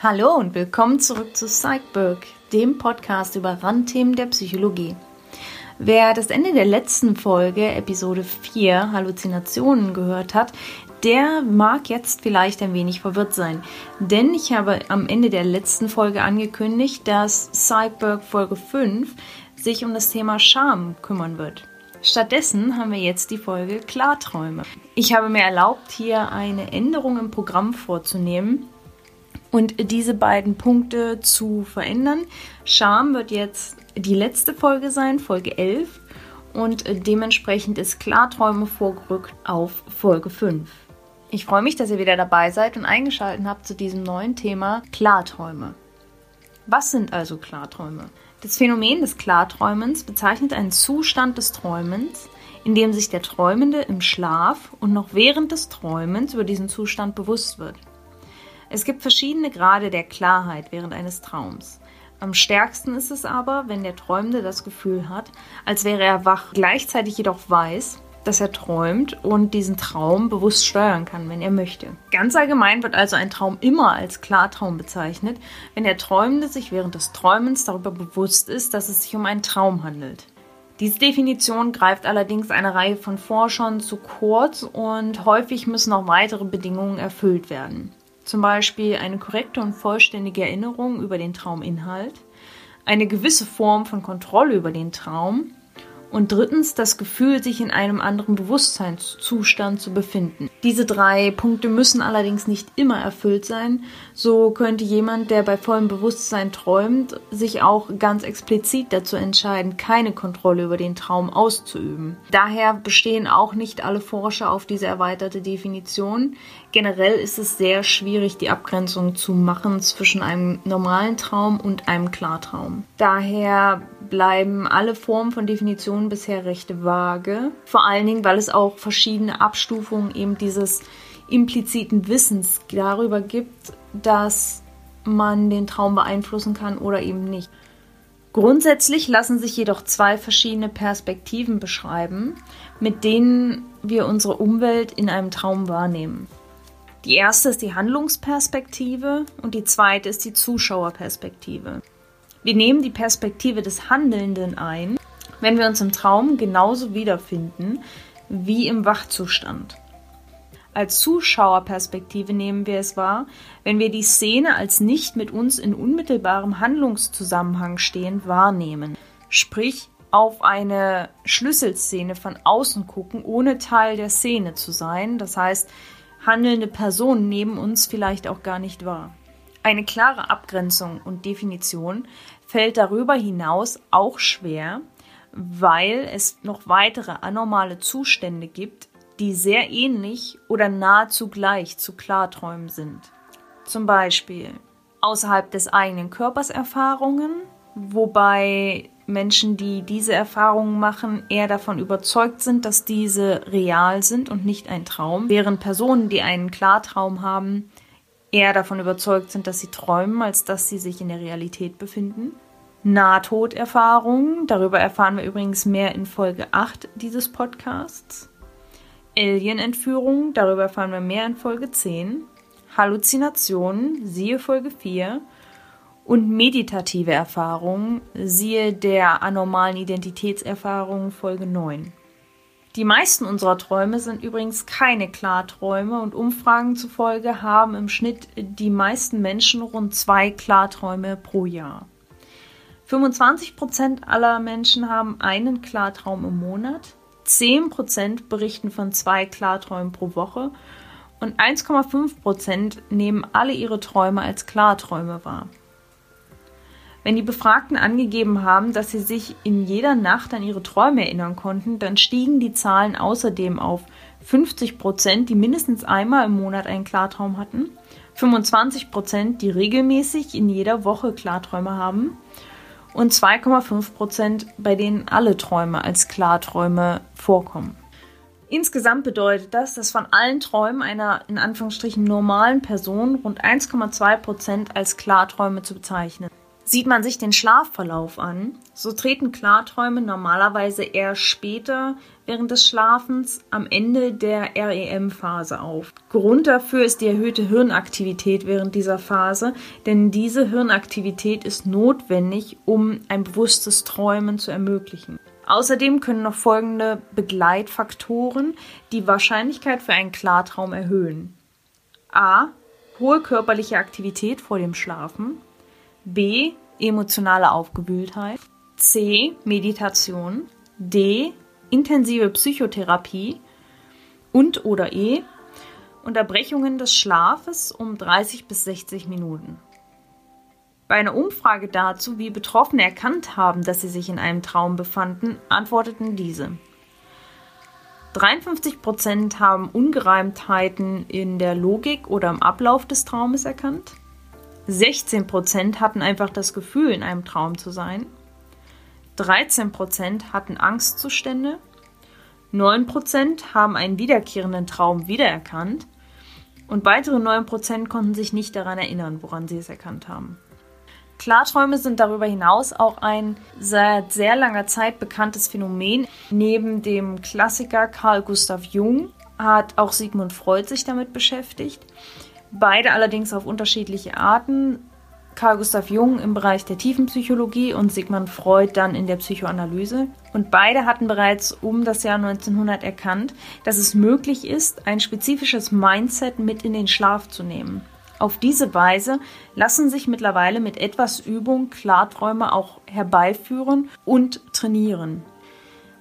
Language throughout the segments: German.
Hallo und willkommen zurück zu Psychberg, dem Podcast über Randthemen der Psychologie. Wer das Ende der letzten Folge, Episode 4, Halluzinationen gehört hat, der mag jetzt vielleicht ein wenig verwirrt sein. Denn ich habe am Ende der letzten Folge angekündigt, dass Psychberg Folge 5 sich um das Thema Scham kümmern wird. Stattdessen haben wir jetzt die Folge Klarträume. Ich habe mir erlaubt, hier eine Änderung im Programm vorzunehmen und diese beiden Punkte zu verändern. Scham wird jetzt die letzte Folge sein, Folge 11. Und dementsprechend ist Klarträume vorgerückt auf Folge 5. Ich freue mich, dass ihr wieder dabei seid und eingeschaltet habt zu diesem neuen Thema Klarträume. Was sind also Klarträume? Das Phänomen des Klarträumens bezeichnet einen Zustand des Träumens, in dem sich der Träumende im Schlaf und noch während des Träumens über diesen Zustand bewusst wird. Es gibt verschiedene Grade der Klarheit während eines Traums. Am stärksten ist es aber, wenn der Träumende das Gefühl hat, als wäre er wach, gleichzeitig jedoch weiß, dass er träumt und diesen Traum bewusst steuern kann, wenn er möchte. Ganz allgemein wird also ein Traum immer als Klartraum bezeichnet, wenn der Träumende sich während des Träumens darüber bewusst ist, dass es sich um einen Traum handelt. Diese Definition greift allerdings eine Reihe von Forschern zu kurz und häufig müssen auch weitere Bedingungen erfüllt werden zum Beispiel eine korrekte und vollständige Erinnerung über den Trauminhalt, eine gewisse Form von Kontrolle über den Traum und drittens das Gefühl, sich in einem anderen Bewusstseinszustand zu befinden. Diese drei Punkte müssen allerdings nicht immer erfüllt sein. So könnte jemand, der bei vollem Bewusstsein träumt, sich auch ganz explizit dazu entscheiden, keine Kontrolle über den Traum auszuüben. Daher bestehen auch nicht alle Forscher auf diese erweiterte Definition. Generell ist es sehr schwierig, die Abgrenzung zu machen zwischen einem normalen Traum und einem Klartraum. Daher bleiben alle Formen von Definitionen bisher recht vage. Vor allen Dingen, weil es auch verschiedene Abstufungen eben dieses impliziten Wissens darüber gibt, dass man den Traum beeinflussen kann oder eben nicht. Grundsätzlich lassen sich jedoch zwei verschiedene Perspektiven beschreiben, mit denen wir unsere Umwelt in einem Traum wahrnehmen. Die erste ist die Handlungsperspektive und die zweite ist die Zuschauerperspektive. Wir nehmen die Perspektive des Handelnden ein, wenn wir uns im Traum genauso wiederfinden wie im Wachzustand. Als Zuschauerperspektive nehmen wir es wahr, wenn wir die Szene als nicht mit uns in unmittelbarem Handlungszusammenhang stehend wahrnehmen. Sprich, auf eine Schlüsselszene von außen gucken, ohne Teil der Szene zu sein. Das heißt, handelnde Personen neben uns vielleicht auch gar nicht wahr. Eine klare Abgrenzung und Definition fällt darüber hinaus auch schwer, weil es noch weitere anormale Zustände gibt, die sehr ähnlich oder nahezu gleich zu Klarträumen sind. Zum Beispiel außerhalb des eigenen Körpers Erfahrungen, wobei Menschen, die diese Erfahrungen machen, eher davon überzeugt sind, dass diese real sind und nicht ein Traum, während Personen, die einen Klartraum haben, eher davon überzeugt sind, dass sie träumen, als dass sie sich in der Realität befinden. Nahtoderfahrungen, darüber erfahren wir übrigens mehr in Folge 8 dieses Podcasts. Alien-Entführungen, darüber erfahren wir mehr in Folge 10. Halluzinationen, siehe Folge 4 und meditative Erfahrungen, siehe der anormalen Identitätserfahrungen Folge 9. Die meisten unserer Träume sind übrigens keine Klarträume und Umfragen zufolge haben im Schnitt die meisten Menschen rund zwei Klarträume pro Jahr. 25% aller Menschen haben einen Klartraum im Monat, 10% berichten von zwei Klarträumen pro Woche und 1,5% nehmen alle ihre Träume als Klarträume wahr. Wenn die Befragten angegeben haben, dass sie sich in jeder Nacht an ihre Träume erinnern konnten, dann stiegen die Zahlen außerdem auf. 50 Prozent, die mindestens einmal im Monat einen Klartraum hatten, 25 Prozent, die regelmäßig in jeder Woche Klarträume haben. Und 2,5 Prozent, bei denen alle Träume als Klarträume vorkommen. Insgesamt bedeutet das, dass von allen Träumen einer in Anführungsstrichen normalen Person rund 1,2 Prozent als Klarträume zu bezeichnen Sieht man sich den Schlafverlauf an, so treten Klarträume normalerweise eher später während des Schlafens am Ende der REM-Phase auf. Grund dafür ist die erhöhte Hirnaktivität während dieser Phase, denn diese Hirnaktivität ist notwendig, um ein bewusstes Träumen zu ermöglichen. Außerdem können noch folgende Begleitfaktoren die Wahrscheinlichkeit für einen Klartraum erhöhen. A. Hohe körperliche Aktivität vor dem Schlafen. B. Emotionale Aufgewühltheit. C. Meditation. D. Intensive Psychotherapie. Und oder E. Unterbrechungen des Schlafes um 30 bis 60 Minuten. Bei einer Umfrage dazu, wie Betroffene erkannt haben, dass sie sich in einem Traum befanden, antworteten diese. 53 Prozent haben Ungereimtheiten in der Logik oder im Ablauf des Traumes erkannt. 16 Prozent hatten einfach das Gefühl, in einem Traum zu sein. 13 Prozent hatten Angstzustände. 9 Prozent haben einen wiederkehrenden Traum wiedererkannt. Und weitere 9 Prozent konnten sich nicht daran erinnern, woran sie es erkannt haben. Klarträume sind darüber hinaus auch ein seit sehr langer Zeit bekanntes Phänomen. Neben dem Klassiker Carl Gustav Jung hat auch Sigmund Freud sich damit beschäftigt. Beide allerdings auf unterschiedliche Arten. Carl Gustav Jung im Bereich der Tiefenpsychologie und Sigmund Freud dann in der Psychoanalyse. Und beide hatten bereits um das Jahr 1900 erkannt, dass es möglich ist, ein spezifisches Mindset mit in den Schlaf zu nehmen. Auf diese Weise lassen sich mittlerweile mit etwas Übung Klarträume auch herbeiführen und trainieren.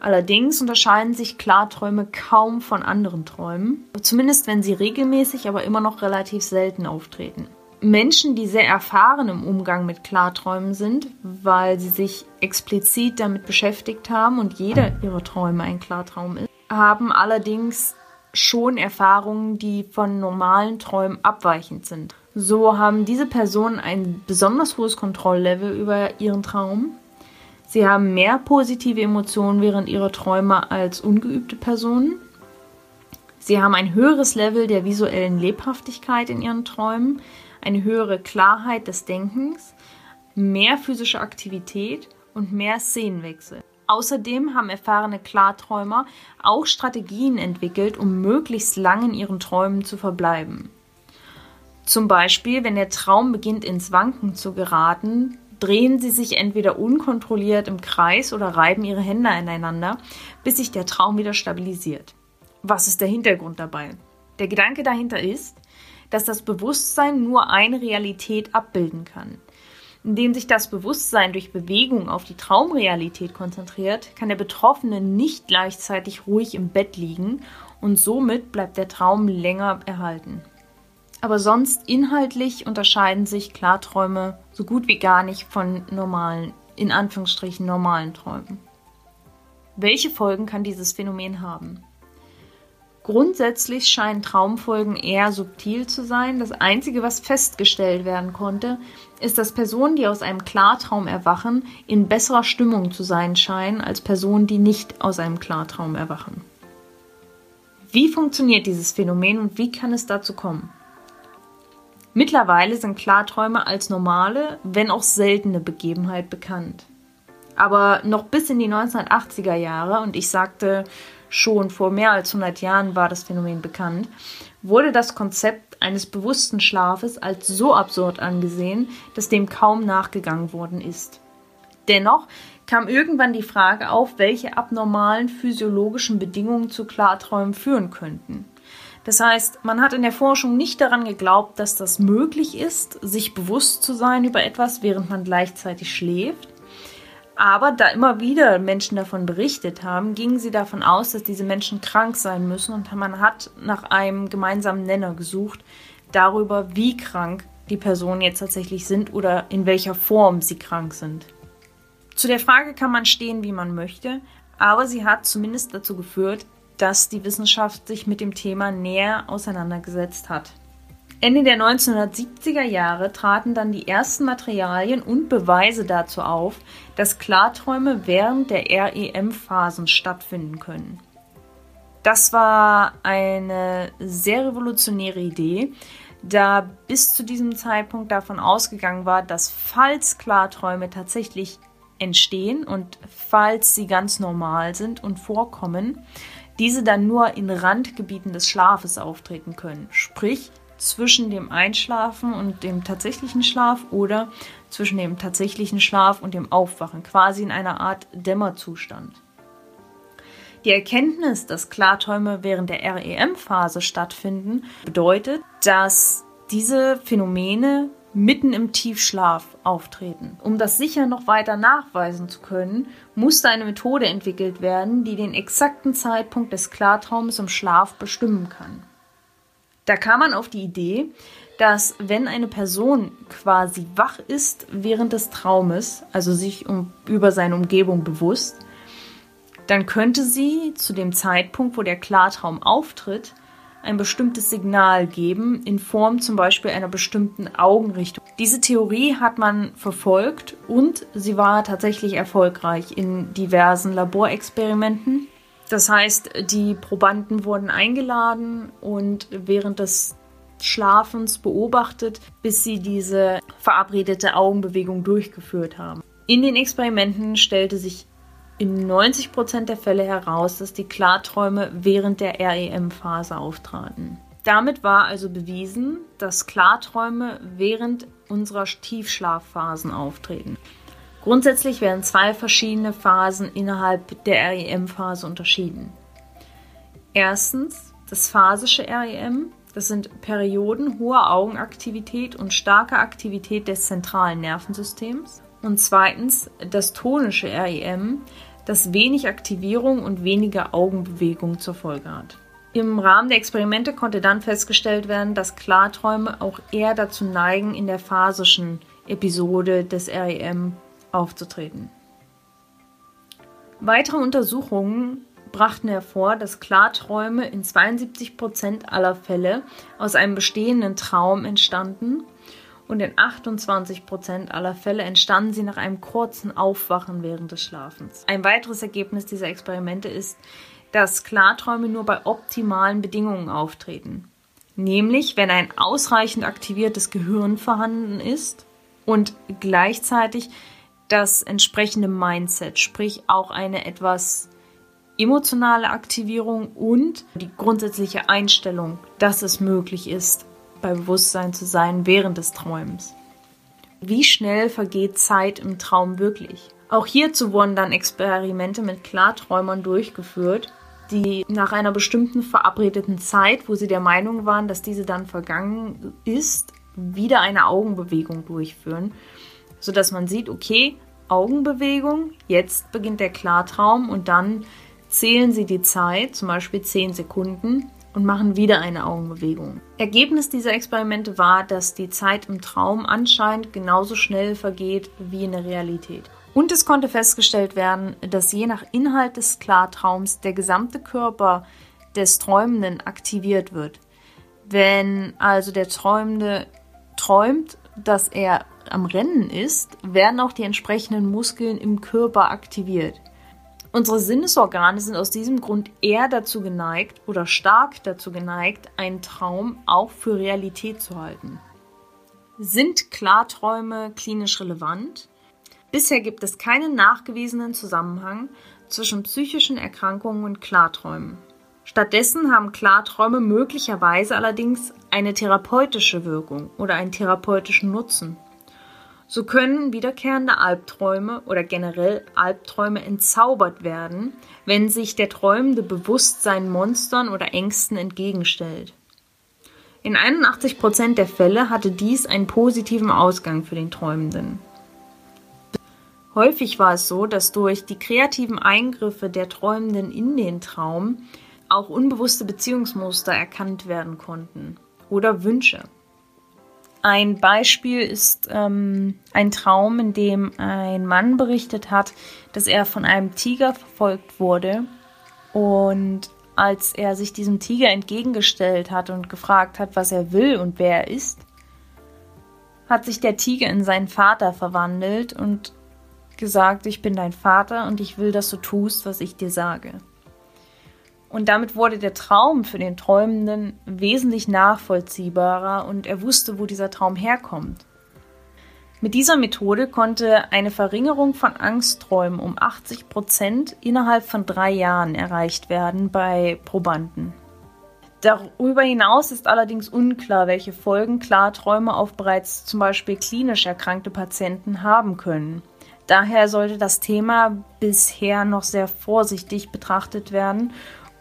Allerdings unterscheiden sich Klarträume kaum von anderen Träumen, zumindest wenn sie regelmäßig, aber immer noch relativ selten auftreten. Menschen, die sehr erfahren im Umgang mit Klarträumen sind, weil sie sich explizit damit beschäftigt haben und jeder ihrer Träume ein Klartraum ist, haben allerdings schon Erfahrungen, die von normalen Träumen abweichend sind. So haben diese Personen ein besonders hohes Kontrolllevel über ihren Traum, Sie haben mehr positive Emotionen während ihrer Träume als ungeübte Personen. Sie haben ein höheres Level der visuellen Lebhaftigkeit in ihren Träumen, eine höhere Klarheit des Denkens, mehr physische Aktivität und mehr Szenenwechsel. Außerdem haben erfahrene Klarträumer auch Strategien entwickelt, um möglichst lang in ihren Träumen zu verbleiben. Zum Beispiel, wenn der Traum beginnt ins Wanken zu geraten, drehen sie sich entweder unkontrolliert im Kreis oder reiben ihre Hände aneinander, bis sich der Traum wieder stabilisiert. Was ist der Hintergrund dabei? Der Gedanke dahinter ist, dass das Bewusstsein nur eine Realität abbilden kann. Indem sich das Bewusstsein durch Bewegung auf die Traumrealität konzentriert, kann der Betroffene nicht gleichzeitig ruhig im Bett liegen und somit bleibt der Traum länger erhalten. Aber sonst inhaltlich unterscheiden sich Klarträume so gut wie gar nicht von normalen, in Anführungsstrichen normalen Träumen. Welche Folgen kann dieses Phänomen haben? Grundsätzlich scheinen Traumfolgen eher subtil zu sein. Das Einzige, was festgestellt werden konnte, ist, dass Personen, die aus einem Klartraum erwachen, in besserer Stimmung zu sein scheinen als Personen, die nicht aus einem Klartraum erwachen. Wie funktioniert dieses Phänomen und wie kann es dazu kommen? Mittlerweile sind Klarträume als normale, wenn auch seltene Begebenheit bekannt. Aber noch bis in die 1980er Jahre, und ich sagte schon vor mehr als 100 Jahren war das Phänomen bekannt, wurde das Konzept eines bewussten Schlafes als so absurd angesehen, dass dem kaum nachgegangen worden ist. Dennoch kam irgendwann die Frage auf, welche abnormalen physiologischen Bedingungen zu Klarträumen führen könnten. Das heißt, man hat in der Forschung nicht daran geglaubt, dass das möglich ist, sich bewusst zu sein über etwas, während man gleichzeitig schläft. Aber da immer wieder Menschen davon berichtet haben, gingen sie davon aus, dass diese Menschen krank sein müssen und man hat nach einem gemeinsamen Nenner gesucht darüber, wie krank die Personen jetzt tatsächlich sind oder in welcher Form sie krank sind. Zu der Frage kann man stehen, wie man möchte, aber sie hat zumindest dazu geführt, dass die Wissenschaft sich mit dem Thema näher auseinandergesetzt hat. Ende der 1970er Jahre traten dann die ersten Materialien und Beweise dazu auf, dass Klarträume während der REM-Phasen stattfinden können. Das war eine sehr revolutionäre Idee, da bis zu diesem Zeitpunkt davon ausgegangen war, dass falls Klarträume tatsächlich entstehen und falls sie ganz normal sind und vorkommen, diese dann nur in Randgebieten des Schlafes auftreten können. Sprich, zwischen dem Einschlafen und dem tatsächlichen Schlaf oder zwischen dem tatsächlichen Schlaf und dem Aufwachen, quasi in einer Art Dämmerzustand. Die Erkenntnis, dass Klarträume während der REM-Phase stattfinden, bedeutet, dass diese Phänomene mitten im Tiefschlaf auftreten. Um das sicher noch weiter nachweisen zu können, musste eine Methode entwickelt werden, die den exakten Zeitpunkt des Klartraums im Schlaf bestimmen kann. Da kam man auf die Idee, dass wenn eine Person quasi wach ist während des Traumes, also sich um, über seine Umgebung bewusst, dann könnte sie zu dem Zeitpunkt, wo der Klartraum auftritt, ein bestimmtes Signal geben, in Form zum Beispiel einer bestimmten Augenrichtung. Diese Theorie hat man verfolgt und sie war tatsächlich erfolgreich in diversen Laborexperimenten. Das heißt, die Probanden wurden eingeladen und während des Schlafens beobachtet, bis sie diese verabredete Augenbewegung durchgeführt haben. In den Experimenten stellte sich in 90% der Fälle heraus, dass die Klarträume während der REM-Phase auftraten. Damit war also bewiesen, dass Klarträume während unserer Tiefschlafphasen auftreten. Grundsätzlich werden zwei verschiedene Phasen innerhalb der REM-Phase unterschieden. Erstens das phasische REM, das sind Perioden hoher Augenaktivität und starker Aktivität des zentralen Nervensystems. Und zweitens das tonische REM, das wenig Aktivierung und weniger Augenbewegung zur Folge hat. Im Rahmen der Experimente konnte dann festgestellt werden, dass Klarträume auch eher dazu neigen, in der phasischen Episode des REM aufzutreten. Weitere Untersuchungen brachten hervor, dass Klarträume in 72 Prozent aller Fälle aus einem bestehenden Traum entstanden und in 28 Prozent aller Fälle entstanden sie nach einem kurzen Aufwachen während des Schlafens. Ein weiteres Ergebnis dieser Experimente ist, dass Klarträume nur bei optimalen Bedingungen auftreten. Nämlich, wenn ein ausreichend aktiviertes Gehirn vorhanden ist und gleichzeitig das entsprechende Mindset, sprich auch eine etwas emotionale Aktivierung und die grundsätzliche Einstellung, dass es möglich ist, bei Bewusstsein zu sein während des Träumens. Wie schnell vergeht Zeit im Traum wirklich? Auch hierzu wurden dann Experimente mit Klarträumern durchgeführt, die nach einer bestimmten verabredeten Zeit, wo sie der Meinung waren, dass diese dann vergangen ist, wieder eine Augenbewegung durchführen, sodass man sieht, okay, Augenbewegung, jetzt beginnt der Klartraum und dann zählen sie die Zeit, zum Beispiel 10 Sekunden, und machen wieder eine Augenbewegung. Ergebnis dieser Experimente war, dass die Zeit im Traum anscheinend genauso schnell vergeht wie in der Realität. Und es konnte festgestellt werden, dass je nach Inhalt des Klartraums der gesamte Körper des Träumenden aktiviert wird. Wenn also der Träumende träumt, dass er am Rennen ist, werden auch die entsprechenden Muskeln im Körper aktiviert. Unsere Sinnesorgane sind aus diesem Grund eher dazu geneigt oder stark dazu geneigt, einen Traum auch für Realität zu halten. Sind Klarträume klinisch relevant? Bisher gibt es keinen nachgewiesenen Zusammenhang zwischen psychischen Erkrankungen und Klarträumen. Stattdessen haben Klarträume möglicherweise allerdings eine therapeutische Wirkung oder einen therapeutischen Nutzen. So können wiederkehrende Albträume oder generell Albträume entzaubert werden, wenn sich der Träumende bewusst seinen Monstern oder Ängsten entgegenstellt. In 81 Prozent der Fälle hatte dies einen positiven Ausgang für den Träumenden. Häufig war es so, dass durch die kreativen Eingriffe der Träumenden in den Traum auch unbewusste Beziehungsmuster erkannt werden konnten oder Wünsche. Ein Beispiel ist ähm, ein Traum, in dem ein Mann berichtet hat, dass er von einem Tiger verfolgt wurde und als er sich diesem Tiger entgegengestellt hat und gefragt hat, was er will und wer er ist, hat sich der Tiger in seinen Vater verwandelt und gesagt, ich bin dein Vater und ich will, dass du tust, was ich dir sage. Und damit wurde der Traum für den Träumenden wesentlich nachvollziehbarer und er wusste, wo dieser Traum herkommt. Mit dieser Methode konnte eine Verringerung von Angstträumen um 80 Prozent innerhalb von drei Jahren erreicht werden bei Probanden. Darüber hinaus ist allerdings unklar, welche Folgen Klarträume auf bereits zum Beispiel klinisch erkrankte Patienten haben können. Daher sollte das Thema bisher noch sehr vorsichtig betrachtet werden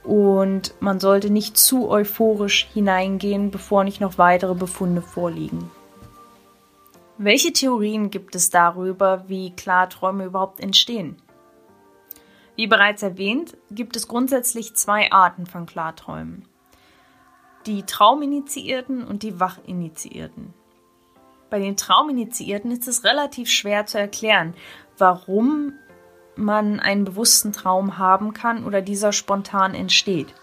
und man sollte nicht zu euphorisch hineingehen, bevor nicht noch weitere Befunde vorliegen. Welche Theorien gibt es darüber, wie Klarträume überhaupt entstehen? Wie bereits erwähnt, gibt es grundsätzlich zwei Arten von Klarträumen. Die Trauminitiierten und die Wachinitiierten. Bei den Trauminitiierten ist es relativ schwer zu erklären, warum man einen bewussten Traum haben kann oder dieser spontan entsteht.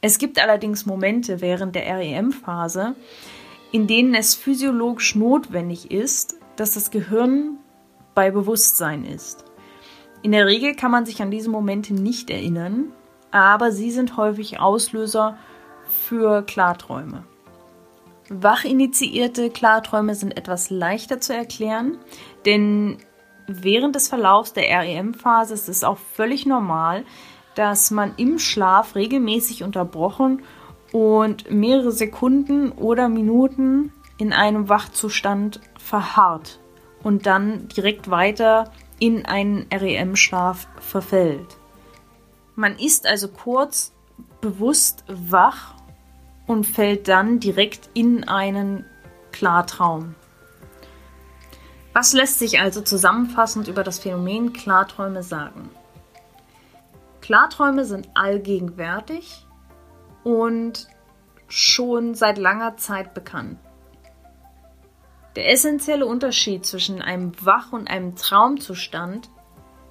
Es gibt allerdings Momente während der REM-Phase, in denen es physiologisch notwendig ist, dass das Gehirn bei Bewusstsein ist. In der Regel kann man sich an diese Momente nicht erinnern, aber sie sind häufig Auslöser für Klarträume. Wachinitiierte Klarträume sind etwas leichter zu erklären, denn während des Verlaufs der REM-Phase ist es auch völlig normal, dass man im Schlaf regelmäßig unterbrochen und mehrere Sekunden oder Minuten in einem Wachzustand verharrt und dann direkt weiter in einen REM-Schlaf verfällt. Man ist also kurz bewusst wach und fällt dann direkt in einen Klartraum. Was lässt sich also zusammenfassend über das Phänomen Klarträume sagen? Klarträume sind allgegenwärtig und schon seit langer Zeit bekannt. Der essentielle Unterschied zwischen einem Wach- und einem Traumzustand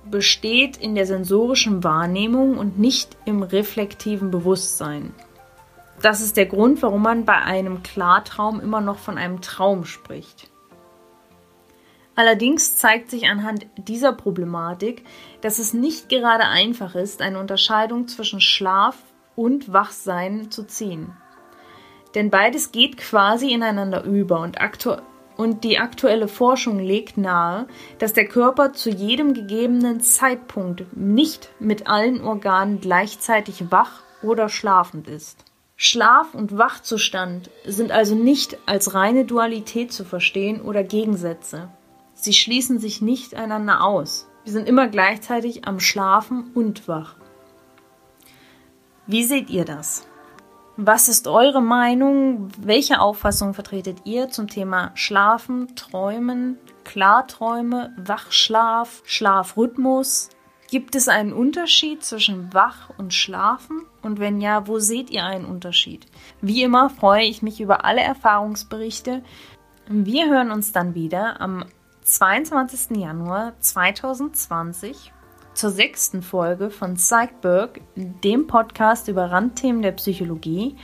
besteht in der sensorischen Wahrnehmung und nicht im reflektiven Bewusstsein. Das ist der Grund, warum man bei einem Klartraum immer noch von einem Traum spricht. Allerdings zeigt sich anhand dieser Problematik, dass es nicht gerade einfach ist, eine Unterscheidung zwischen Schlaf und Wachsein zu ziehen. Denn beides geht quasi ineinander über und, und die aktuelle Forschung legt nahe, dass der Körper zu jedem gegebenen Zeitpunkt nicht mit allen Organen gleichzeitig wach oder schlafend ist. Schlaf und Wachzustand sind also nicht als reine Dualität zu verstehen oder Gegensätze. Sie schließen sich nicht einander aus. Wir sind immer gleichzeitig am Schlafen und wach. Wie seht ihr das? Was ist eure Meinung? Welche Auffassung vertretet ihr zum Thema Schlafen, Träumen, Klarträume, Wachschlaf, Schlafrhythmus? Gibt es einen Unterschied zwischen Wach und Schlafen? Und wenn ja, wo seht ihr einen Unterschied? Wie immer freue ich mich über alle Erfahrungsberichte. Wir hören uns dann wieder am 22. Januar 2020 zur sechsten Folge von Psychberg, dem Podcast über Randthemen der Psychologie.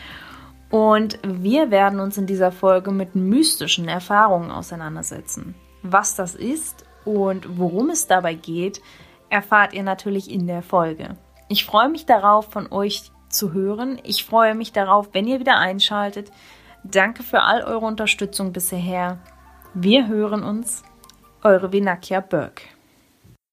Und wir werden uns in dieser Folge mit mystischen Erfahrungen auseinandersetzen. Was das ist und worum es dabei geht, erfahrt ihr natürlich in der Folge. Ich freue mich darauf, von euch zu hören. Ich freue mich darauf, wenn ihr wieder einschaltet. Danke für all eure Unterstützung bisher. Wir hören uns eure Vinakia Burke.